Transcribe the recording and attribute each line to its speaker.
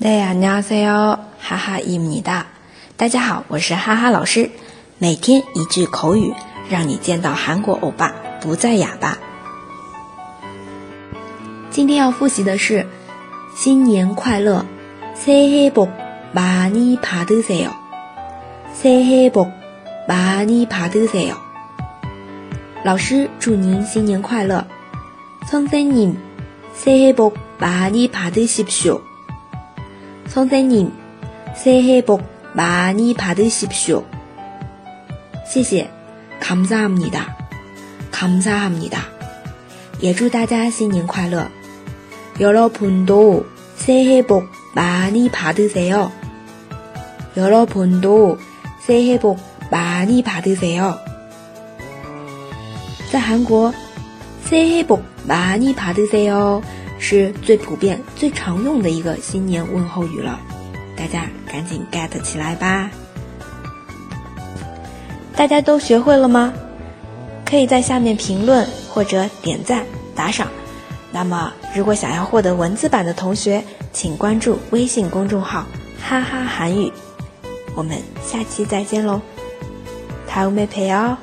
Speaker 1: 大家好，哈哈伊米哒。大家好，我是哈哈老师。每天一句口语，让你见到韩国欧巴不再哑巴。今天要复习的是新年快乐，새해복많이받으세 요。 새해복많이받으세 요。 老师祝您新年快乐。선생님새해복많이받으십시 오。 선생님새해복많이받으십시 오。 谢谢，감사합니 다， 감사합니 다。 也祝大家新年快乐。여러분도새해복많이받으세 요。 여러분도새해복많이받으세 요。 在韩国，새해복많이받으세 요。 是最普遍、最常用的一个新年问候语了，大家赶紧 get 起来吧！大家都学会了吗？可以在下面评论或者点赞打赏。那么，如果想要获得文字版的同学，请关注微信公众号“哈哈韩语”。我们下期再见喽，다음에봬요